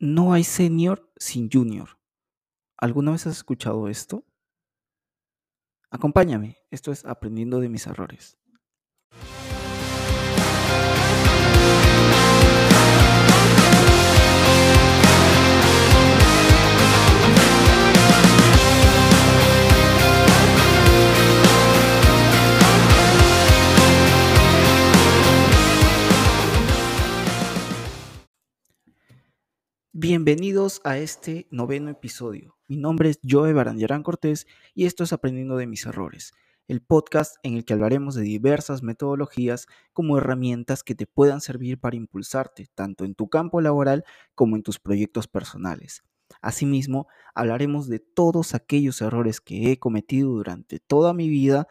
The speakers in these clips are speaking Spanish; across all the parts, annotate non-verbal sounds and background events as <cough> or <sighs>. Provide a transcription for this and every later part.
No hay senior sin junior. ¿Alguna vez has escuchado esto? Acompáñame, esto es Aprendiendo de mis errores. Bienvenidos a este noveno episodio. Mi nombre es Joe Barandiarán Cortés y esto es Aprendiendo de mis errores, el podcast en el que hablaremos de diversas metodologías como herramientas que te puedan servir para impulsarte tanto en tu campo laboral como en tus proyectos personales. Asimismo, hablaremos de todos aquellos errores que he cometido durante toda mi vida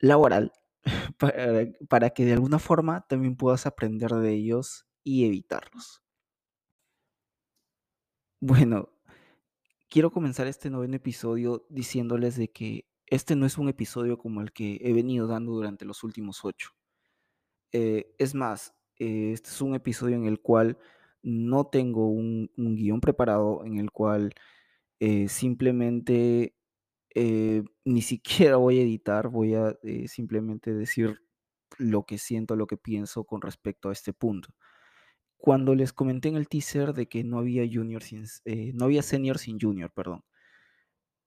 laboral <laughs> para, para que de alguna forma también puedas aprender de ellos y evitarlos. Bueno, quiero comenzar este noveno episodio diciéndoles de que este no es un episodio como el que he venido dando durante los últimos ocho. Eh, es más, eh, este es un episodio en el cual no tengo un, un guion preparado, en el cual eh, simplemente ni siquiera voy a editar, voy a simplemente decir lo que siento, lo que pienso con respecto a este punto cuando les comenté en el teaser de que no había junior sin, eh, no había senior sin junior, perdón.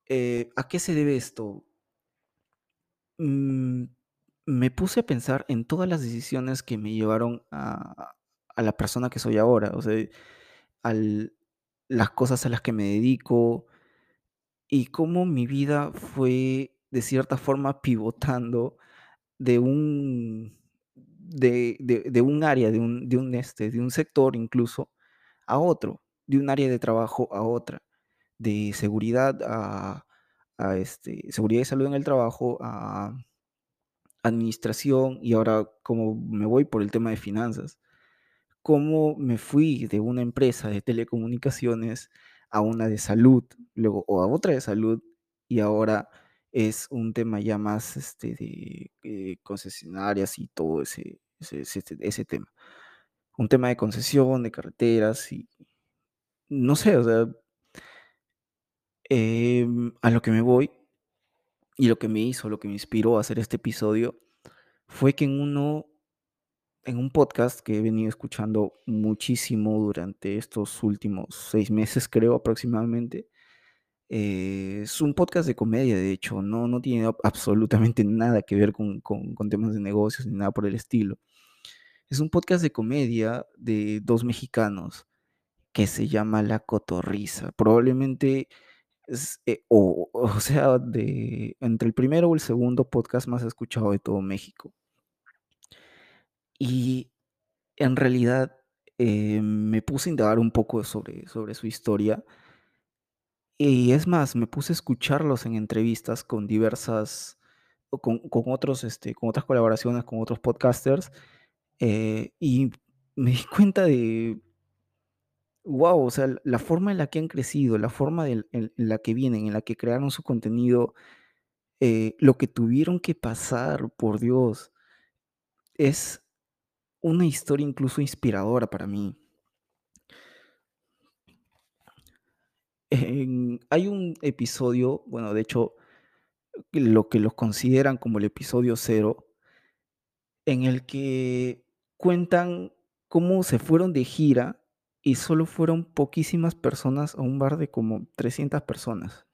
Eh, ¿A qué se debe esto? Mm, me puse a pensar en todas las decisiones que me llevaron a, a la persona que soy ahora, o sea, al, las cosas a las que me dedico y cómo mi vida fue de cierta forma pivotando de un de, de, un área, de un, de un, este, de un sector incluso, a otro, de un área de trabajo a otra, de seguridad a, este, seguridad y salud en el trabajo, a administración y ahora como me voy por el tema de finanzas, cómo me fui de una empresa de telecomunicaciones a una de salud, luego o a otra de salud y ahora es un tema ya más este, de eh, concesionarias y todo ese, ese, tema. Un tema de concesión, de carreteras y no sé, o sea, em, a lo que me voy y lo que me hizo, lo que me inspiró a hacer este episodio fue que en uno, en un podcast que he venido escuchando muchísimo durante estos últimos seis meses, creo aproximadamente, eh, es un podcast de comedia, de hecho, no, no tiene absolutamente nada que ver con, con temas de negocios ni nada por el estilo. Es un podcast de comedia de dos mexicanos que se llama La Cotorriza. Probablemente eh, o, o sea, de entre el primero o el segundo podcast más escuchado de todo México. Y en realidad eh, me puse a indagar un poco sobre, sobre su historia. Y es más, me puse a escucharlos en entrevistas con diversas, con, con otros, este, con otras colaboraciones, con otros podcasters. Eh, y me di cuenta de, wow, o sea, la forma en la que han crecido, la forma en, la que vienen, en la que crearon su contenido, eh, lo que tuvieron que pasar, por Dios, es una historia incluso inspiradora para mí. hay un episodio, bueno, de hecho, lo que los consideran como el episodio cero, en el que cuentan cómo se fueron de gira y solo fueron poquísimas personas a un bar de como 300 personas.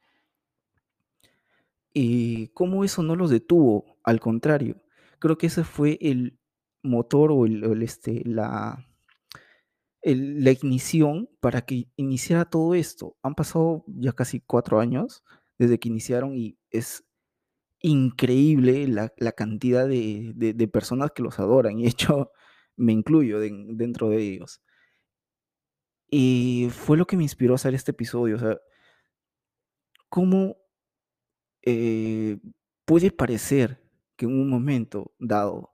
Y cómo eso no los detuvo, al contrario, creo que ese fue el motor o el, este, la, la ignición para que iniciara todo esto. Han pasado ya casi cuatro años desde que iniciaron y es increíble la, cantidad de, personas que los adoran, y de hecho me incluyo dentro de ellos. Y fue lo que me inspiró a hacer este episodio, o sea, cómo eh, puede parecer que en un momento dado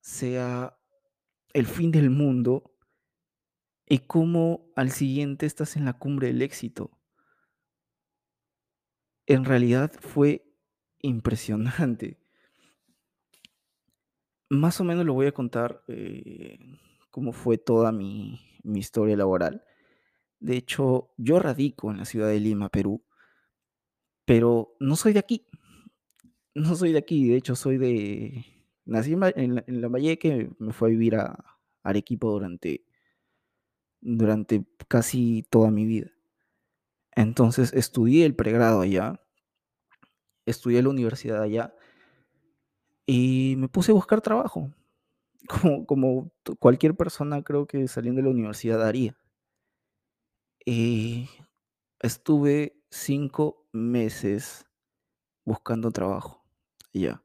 sea el fin del mundo y cómo al siguiente estás en la cumbre del éxito. En realidad fue impresionante. Más o menos lo voy a contar eh, cómo fue toda mi, historia laboral. De hecho, yo radico en la ciudad de Lima, Perú, pero no soy de aquí. No soy de aquí, de hecho soy de nací en La en Lambayeque, me fui a vivir a Arequipa durante durante casi toda mi vida. Entonces, estudié el pregrado allá estudié la universidad allá y me puse a buscar trabajo, <laughs> como como cualquier persona creo que saliendo de la universidad haría. Y estuve 5 meses buscando trabajo, ya.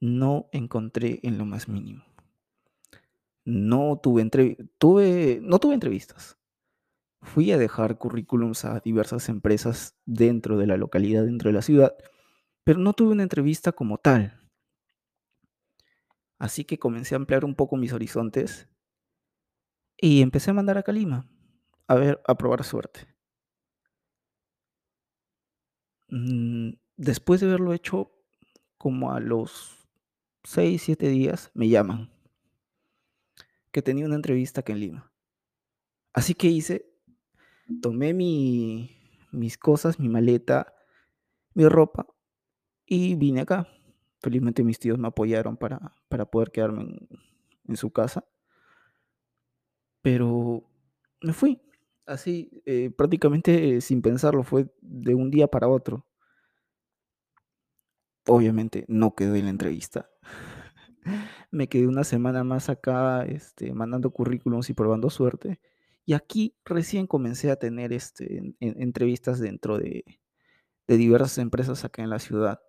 No encontré en lo más mínimo. No tuve entrev tuve no tuve entrevistas. Fui a dejar currículums a diversas empresas dentro de la localidad, dentro de la ciudad, pero no tuve una entrevista como tal. Así que comencé a ampliar un poco mis horizontes y empecé a mandar a Lima, a ver, a probar suerte. Mm, después de haberlo hecho, como a los 6, 7 días, me llaman que tenía una entrevista acá en Lima. Así que hice, tomé mi mis cosas, mi maleta, mi ropa y vine acá. Felizmente mis tíos me apoyaron para para poder quedarme en su casa. Pero me fui, así, eh, prácticamente sin pensarlo, fue de un día para otro. Obviamente no quedé en la entrevista. <laughs> Me quedé una semana más acá, este, mandando currículums y probando suerte. Y aquí recién comencé a tener, este, en en entrevistas dentro de de diversas empresas acá en la ciudad.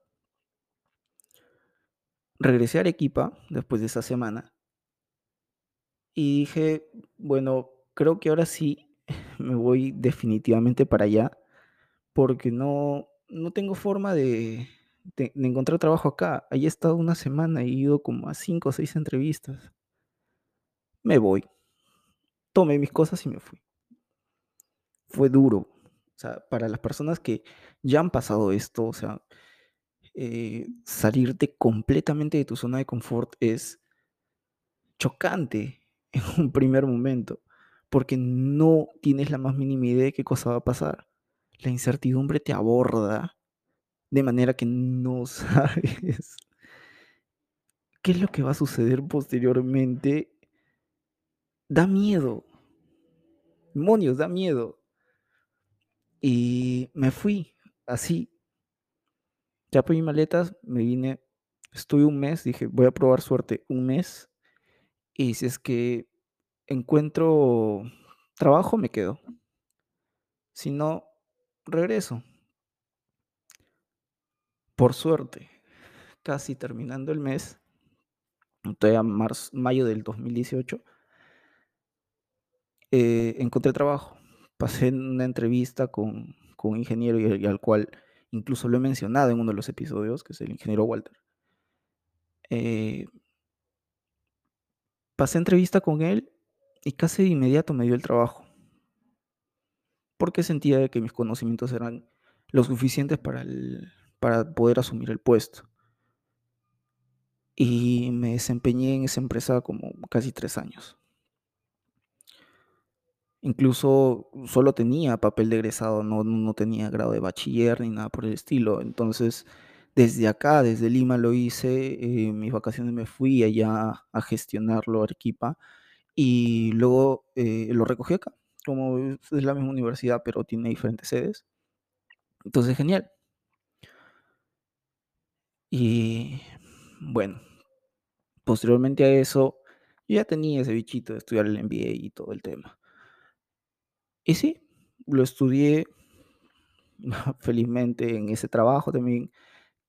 Regresé a Arequipa después de esa semana y dije: "Bueno, creo que ahora sí <laughs> me voy definitivamente para allá, porque no no tengo forma de de de encontrar trabajo acá". Ahí he estado una semana, y he ido como a 5 o 6 entrevistas. Me voy. Tomé mis cosas y me fui. Fue duro, o sea, para las personas que ya han pasado esto, o sea, eh, salirte completamente de tu zona de confort es chocante <laughs> en un primer momento, porque no tienes la más mínima idea de qué cosa va a pasar. La incertidumbre te aborda de manera que no <laughs> sabes qué es lo que va a suceder posteriormente. Da miedo. Demonios, da miedo. Y me fui, así. Ya pedí maletas, me vine, estuve un mes, dije: "Voy a probar suerte un mes, y si es que encuentro trabajo, me quedo". Si no, regreso. Por suerte, casi terminando el mes, todavía marz mayo del 2018 eh, encontré trabajo. Pasé una entrevista con con un ingeniero, y al cual incluso lo he mencionado en uno de los episodios, que es el ingeniero Walter. Eh pasé entrevista con él, y casi de inmediato me dio el trabajo. Porque sentía que mis conocimientos eran lo suficientes para para poder asumir el puesto. Y me desempeñé en esa empresa como casi 3 años. Incluso solo tenía papel de egresado, no no tenía grado de bachiller ni nada por el estilo. Entonces, desde acá, desde Lima lo hice, en mis vacaciones me fui allá a gestionarlo a Arequipa, y luego, eh, lo recogí acá, como es la misma universidad, pero tiene diferentes sedes. Entonces, genial. Y bueno, posteriormente a eso, yo ya tenía ese bichito de estudiar el MBA y todo el tema. Y sí, lo estudié. <laughs> Felizmente en ese trabajo también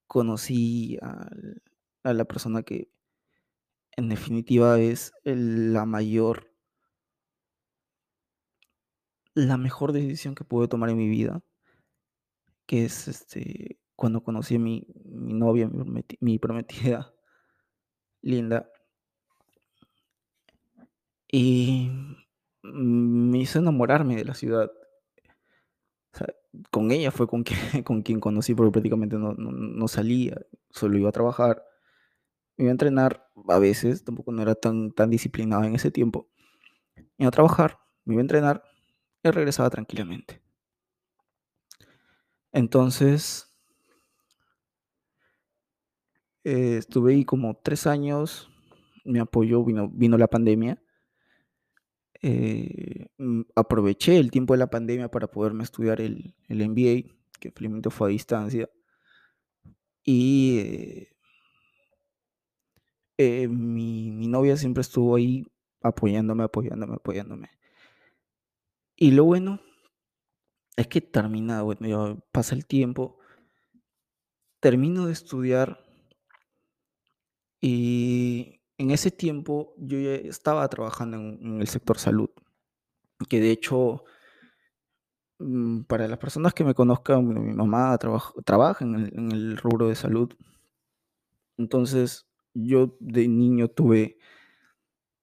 conocí al a la persona que en definitiva es la mayor la mejor decisión que pude tomar en mi vida que es, este, cuando conocí a mi mi novia, mi mi prometida <laughs> linda y me hizo enamorarme de la ciudad. Con ella fue con quien <laughs> con quien conocí, porque prácticamente no no salía, solo iba a trabajar, iba a entrenar, a veces, tampoco no era tan tan disciplinado en ese tiempo. Iba a trabajar, me iba a entrenar Él regresaba tranquilamente. Entonces eh, estuve ahí como 3 años, me apoyó, vino vino la pandemia. Eh, mm, aproveché el tiempo de la pandemia para poderme estudiar el el MBA, que felizmente fue a distancia. Y, eh eh, mi mi novia siempre estuvo ahí apoyándome, apoyándome, apoyándome. Y lo bueno es que termina, bueno, pasa el tiempo, termino de estudiar y en ese tiempo yo ya estaba trabajando en el sector salud, que de hecho, mm, para las personas que me conozcan, mi mamá trabaja en el rubro de salud. Entonces, yo de niño tuve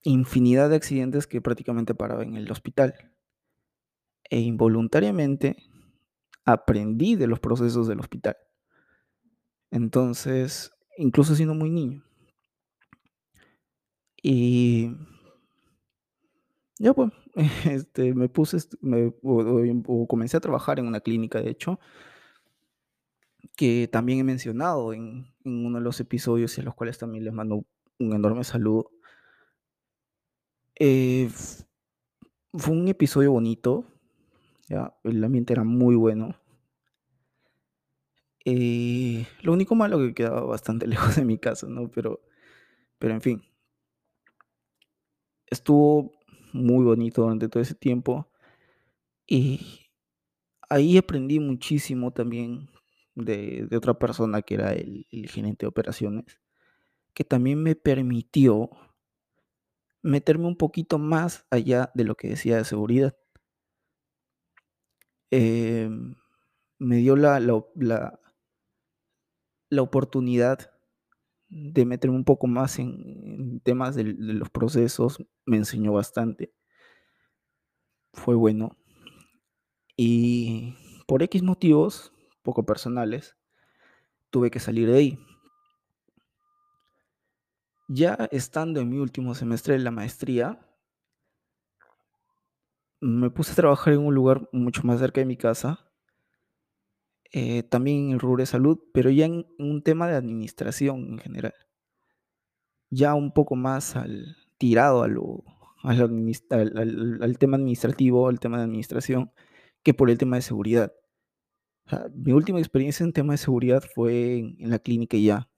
infinidad de accidentes que prácticamente paraba en el hospital. E involuntariamente aprendí de los procesos del hospital. Entonces, incluso siendo muy niño. Y ya pues, <laughs> este, me puse, me em o comencé a trabajar en una clínica, de hecho que también he mencionado en en uno de los episodios, y a los cuales también les mando un enorme saludo. Eh, fue un episodio bonito, ya, el ambiente era muy bueno. Eh, lo único malo que quedaba bastante <laughs> lejos de mi casa, ¿no? Pero pero en fin. Estuvo muy bonito durante todo ese tiempo. Y ahí aprendí muchísimo también de otra persona que era el gerente de operaciones, que también me permitió meterme un poquito más allá de lo que decía de seguridad. Em, me dio la la la la oportunidad de meterme un poco más en temas del de los procesos, me enseñó bastante. Fue bueno. Y por equis motivos, poco personales, tuve que salir de ahí. Ya estando en mi último semestre de la maestría me puse a trabajar en un lugar mucho más cerca de mi casa eh, también en el rubro salud, pero ya en un tema de administración en general. Ya un poco más al tirado al al tema administrativo, al tema de administración, que por el tema de seguridad. Mi última experiencia en tema de seguridad fue en la clínica ya.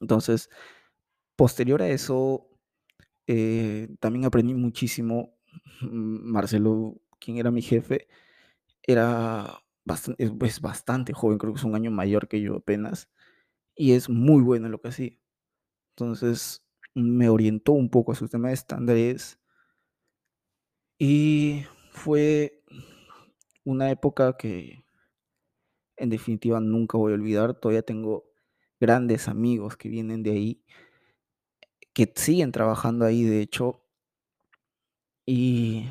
Entonces, posterior a eso, eh, también aprendí muchísimo. Marcelo, quien era mi jefe, era es bastante joven, creo que es un año mayor que yo apenas, y es muy bueno en lo que hacía. Entonces, me orientó un poco a su tema de estándares y fue una época que en definitiva nunca voy a olvidar. Todavía tengo grandes amigos que vienen de ahí que siguen trabajando ahí, de hecho y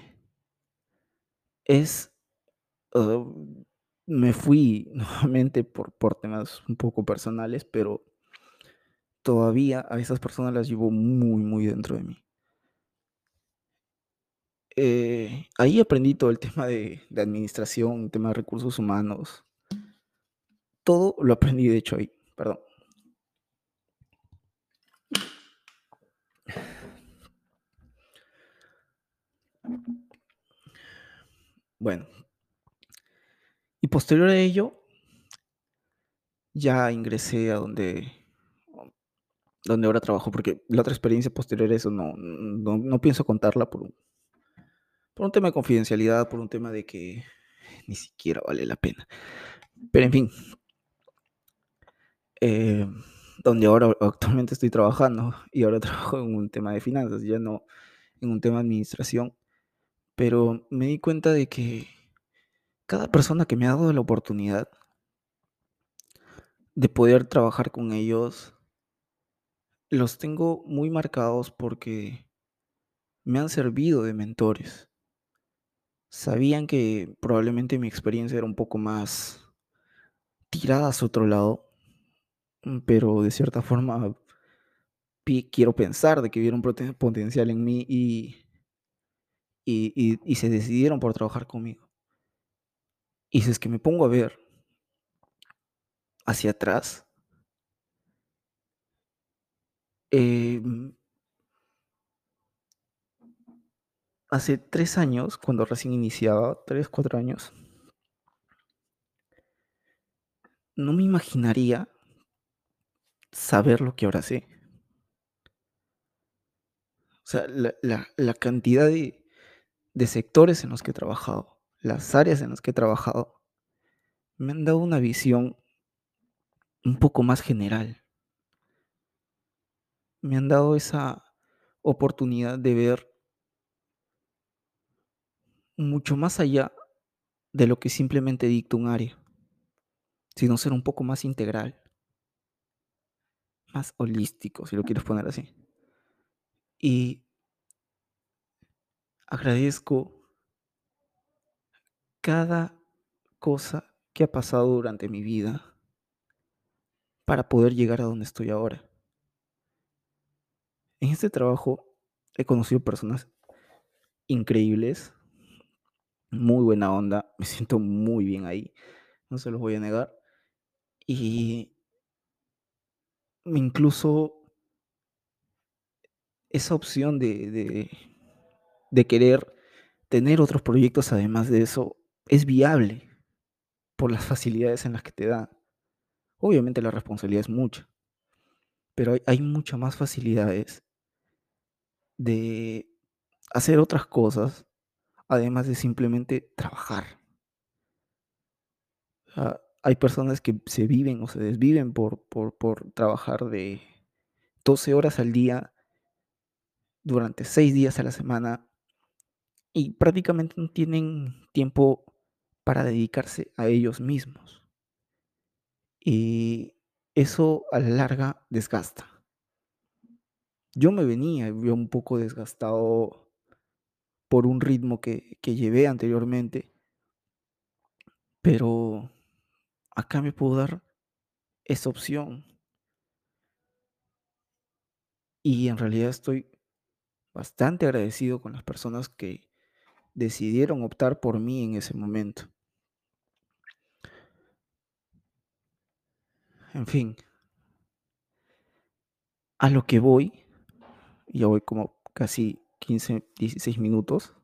es, ah, me fui nuevamente por por temas un poco personales, pero todavía a esas personas las llevo muy, muy dentro de mí. Eh, ahí aprendí todo el tema de de administración, tema de recursos humanos. Todo lo aprendí, de hecho, ahí, perdón. Bueno. Posterior a ello ya ingresé a donde donde ahora trabajo, porque la otra experiencia posterior a eso no no no pienso contarla por un por un tema de confidencialidad, por un tema de que ni siquiera vale la pena. Pero en fin. Eh, donde ahora actualmente estoy trabajando, y ahora <laughs> trabajo en un tema de finanzas, ya no en un tema de administración, pero me di cuenta de que cada persona que me ha dado la oportunidad de poder trabajar con ellos los tengo muy marcados porque me han servido de mentores. Sabían que probablemente mi experiencia era un poco más tirada hacia otro lado, mm, pero de cierta forma quiero pensar de que vieron potencial en mí y y, y- y se decidieron por trabajar conmigo. Y si es que me pongo a ver hacia atrás, em, hace tres años, cuando recién iniciaba, tres, cuatro años, no me imaginaría saber lo que ahora sé. O sea, la, cantidad de sectores en los que he trabajado, las áreas en las que he trabajado, me han dado una visión un poco más general. Me han dado esa oportunidad de ver mucho más allá de lo que simplemente dicta un área, sino ser un poco más integral, más holístico, si lo quieres poner así. Y agradezco cada cosa que ha pasado durante mi vida para poder llegar a donde estoy ahora. En este trabajo he conocido personas increíbles, muy buena onda, me siento muy bien ahí, no se los voy a negar. Y incluso esa opción de, de, querer tener otros proyectos además de eso es viable por las facilidades en las que te da. Obviamente la responsabilidad es mucha, pero hay, hay muchas más facilidades de hacer otras cosas además de simplemente trabajar. Hay personas que se viven o se desviven por, por, por trabajar de 12 horas al día durante 6 días a la semana y prácticamente no tienen tiempo para dedicarse a ellos mismos. Y eso a la larga desgasta. Yo me venía yo un poco desgastado por un ritmo que, que llevé anteriormente, pero acá me puedo dar esa opción y en realidad estoy bastante agradecido con las personas que decidieron optar por mí en ese momento. En fin, a lo que voy, ya voy como casi 15, 16 minutos,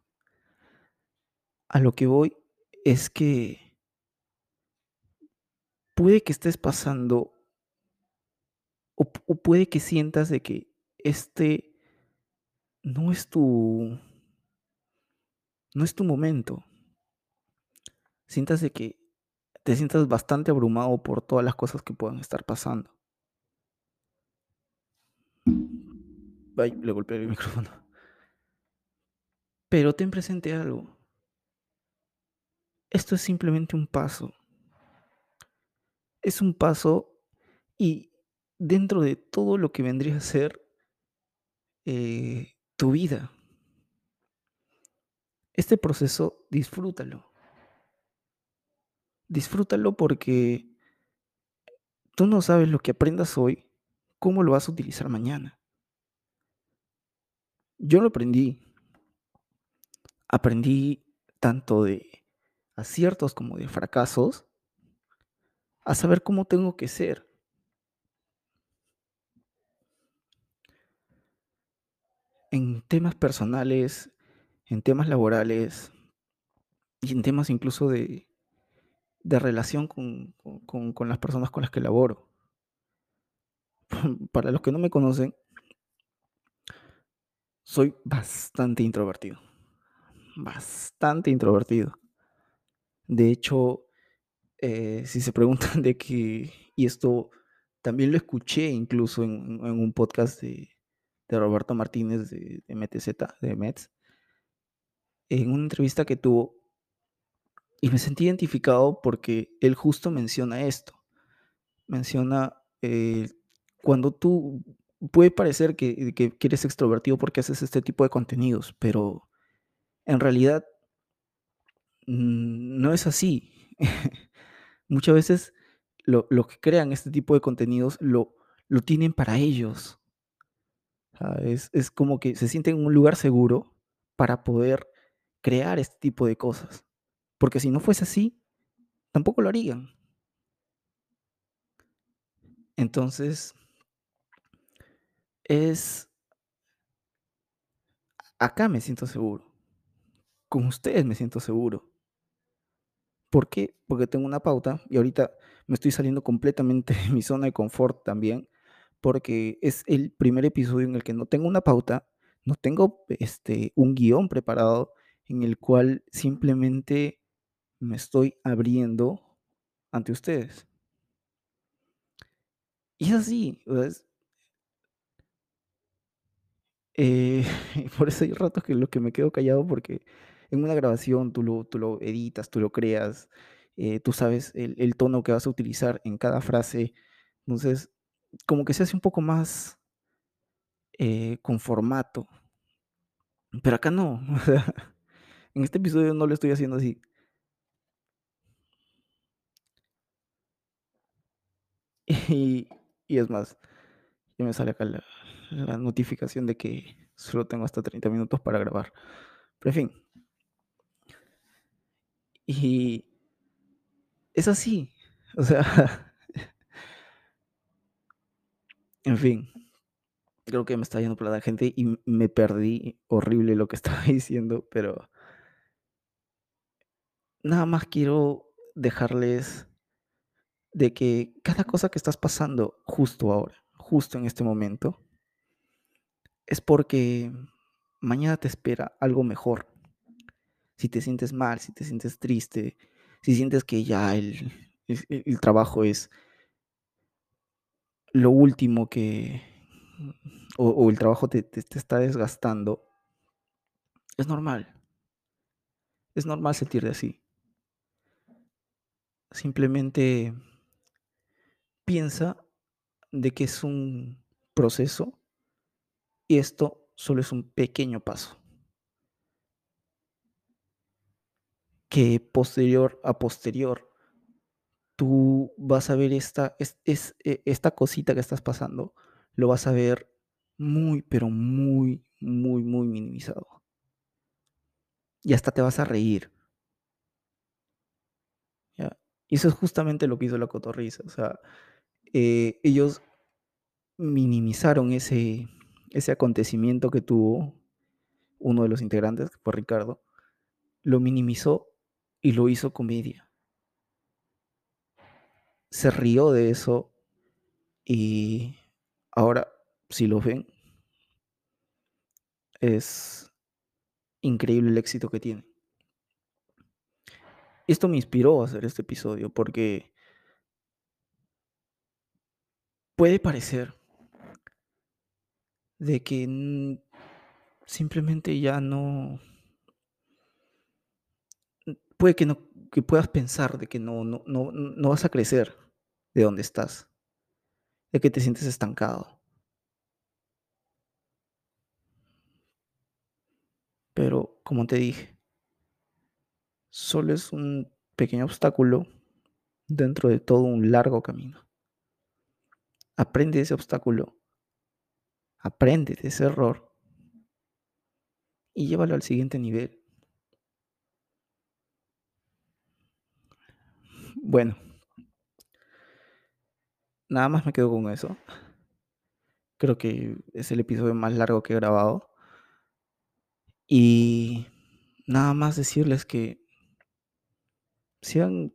a lo que voy es que puede que estés pasando o, o puede que sientas de que este no es tu, no es tu momento. Sientas de que te sientas bastante abrumado por todas las cosas que puedan estar pasando. Ay, le golpeé el micrófono. Pero ten presente algo. Esto es simplemente un paso. Es un paso y dentro de todo lo que vendría a ser eh, tu vida. Este proceso, disfrútalo. Disfrútalo porque tú no sabes lo que aprendas hoy, cómo lo vas a utilizar mañana. Yo lo aprendí. Aprendí tanto de aciertos como de fracasos a saber cómo tengo que ser. En temas personales, en temas laborales y en temas incluso de, de relación con, con- con- las personas con las que laboro. <laughs> Para los que no me conocen, soy bastante introvertido. Bastante introvertido. De hecho, eh, si se preguntan <laughs> de que, y esto también lo escuché incluso en, en un podcast de, de Roberto Martínez de, de MTZ, de Mets, en una entrevista que tuvo, y me sentí identificado porque él justo menciona esto. Menciona eh, cuando tú puede parecer que, que, eres extrovertido porque haces este tipo de contenidos, pero en realidad mm, no es así. <laughs> Muchas veces lo, lo que crean este tipo de contenidos lo, lo tienen para ellos. Es, es como que se sienten en un lugar seguro para poder crear este tipo de cosas, porque si no fuese así, tampoco lo harían. Entonces es acá me siento seguro. Con ustedes me siento seguro. ¿Por qué? Porque tengo una pauta y ahorita me estoy saliendo completamente de mi zona de confort también, porque es el primer episodio en el que no tengo una pauta, no tengo este, un guion preparado en el cual simplemente me estoy abriendo ante ustedes. Y es así, eh, <laughs> por eso hay ratos que lo que me quedo callado porque en una grabación tú lo, tú lo editas, tú lo creas, eh, tú sabes el, tono que vas a utilizar en cada frase, entonces como que se hace un poco más eh, con formato, pero acá no, <laughs> en este episodio no lo estoy haciendo así. Y, y es más, ya me sale acá la, la notificación de que solo tengo hasta 30 minutos para grabar. Pero en fin, y es así, o sea, <laughs> en fin, creo que me está yendo por la gente y me perdí horrible lo que <laughs> estaba diciendo, pero nada más quiero dejarles de que cada cosa que estás pasando justo ahora, justo en este momento, es porque mañana te espera algo mejor. Si te sientes mal, si te sientes triste, si sientes que ya el, el- el- trabajo es lo último que, o, o el trabajo te, te- te está desgastando, es normal, es normal sentirte así. Simplemente piensa de que es un proceso y esto solo es un pequeño paso. que posterior a posterior tú vas a ver esta, es, es- e- esta cosita que estás pasando, lo vas a ver muy, pero muy, muy, muy minimizado. Y hasta te vas a reír. ¿ya? Y eso es justamente lo que hizo la cotorriza. O sea, eh, ellos minimizaron ese, ese acontecimiento que tuvo uno de los integrantes, que fue Ricardo, lo minimizó y lo hizo comedia. Se rió de eso y ahora, si lo ven, es increíble el éxito que tiene. Esto me inspiró a hacer este episodio porque puede parecer de que simplemente ya no puede que no que puedas pensar de que no no no no vas a crecer de donde estás, de que te sientes estancado. Pero como te dije, solo es un pequeño obstáculo dentro de todo un largo camino. Aprende de ese obstáculo, aprende de ese error y llévalo al siguiente nivel. Bueno, nada más me quedo con eso. Creo que es el episodio más largo que he grabado. Y nada más decirles que sean,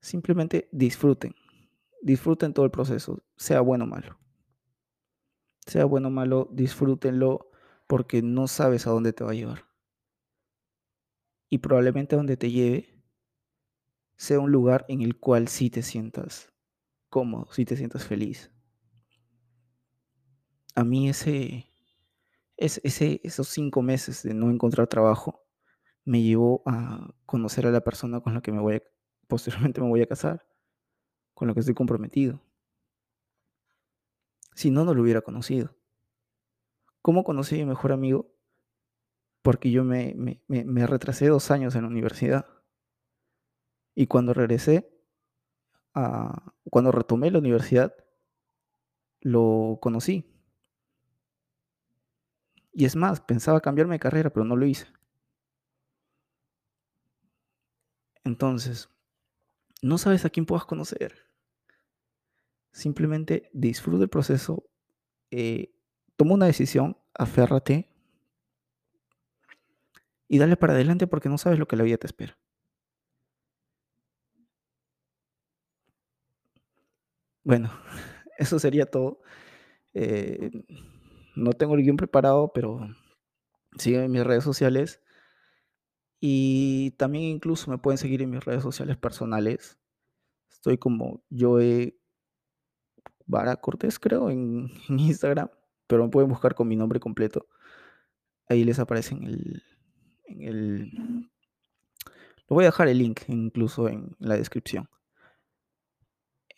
simplemente disfruten, disfruten todo el proceso, sea bueno o malo. Sea bueno o malo, disfrútenlo porque no sabes a dónde te va a llevar. Y probablemente a donde te lleve sea un lugar en el cual sí te sientas cómodo, sí te sientas feliz. A mí ese, es- ese, esos cinco meses de no encontrar trabajo me llevó a conocer a la persona con la que me voy a, posteriormente me voy a casar, con la que estoy comprometido. Si no, no lo hubiera conocido. ¿Cómo conocí a mi mejor amigo? Porque yo me retrasé dos años en la universidad. Y cuando regresé, a, cuando retomé la universidad, lo conocí. Y es más, pensaba cambiarme de carrera, pero no lo hice. Entonces, no sabes a quién puedas conocer. Simplemente disfruta el proceso, eh, toma una decisión, aférrate y dale para adelante porque no sabes lo que la vida te espera. Bueno, <laughs> eso sería todo. Eh, no tengo el guion preparado, pero sígueme en mis redes sociales. Y también incluso me pueden seguir en mis redes sociales personales. Estoy como Joe Vara Cortés, creo, en, <laughs> Instagram. Pero me pueden buscar con mi nombre completo. Ahí les aparece en el. Lo voy a dejar el link incluso en la descripción.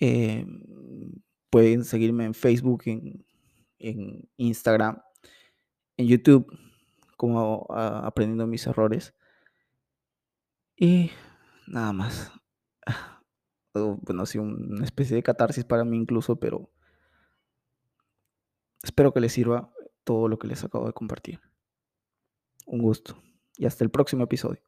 Eh, pueden seguirme en Facebook, en, en Instagram, en YouTube, como ah, aprendiendo mis errores. Y nada más. <sighs> Bueno, ha una especie de catarsis para mí incluso, pero espero que les sirva todo lo que les acabo de compartir. Un gusto y hasta el próximo episodio.